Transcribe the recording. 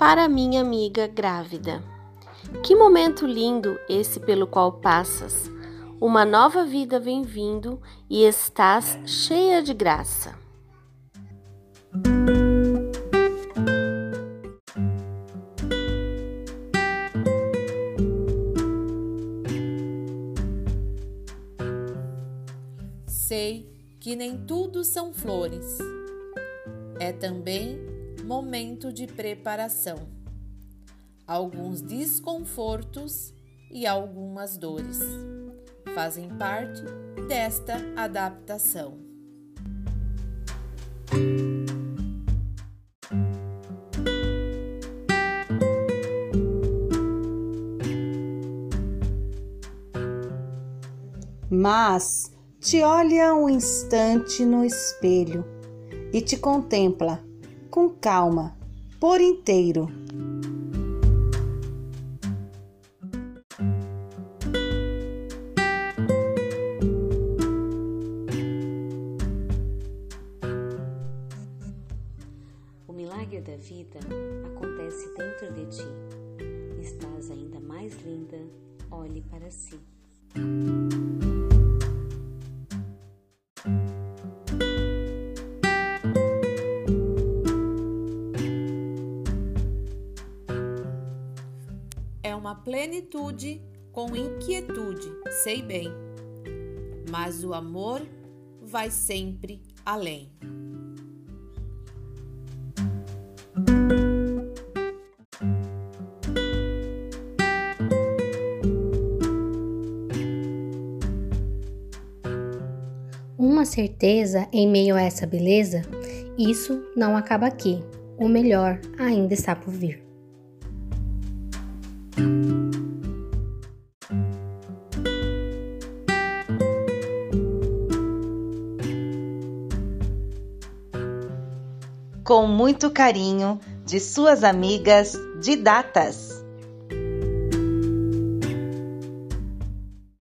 para minha amiga grávida. Que momento lindo esse pelo qual passas. Uma nova vida vem vindo e estás cheia de graça. Sei que nem tudo são flores. É também momento de preparação. Alguns desconfortos e algumas dores fazem parte desta adaptação. Mas te olha um instante no espelho e te contempla com calma, por inteiro. O milagre da vida acontece dentro de ti. Estás ainda mais linda, olhe para si. É uma plenitude com inquietude, sei bem, mas o amor vai sempre além. Uma certeza em meio a essa beleza, isso não acaba aqui. O melhor ainda está por vir. Com muito carinho, de suas amigas de datas.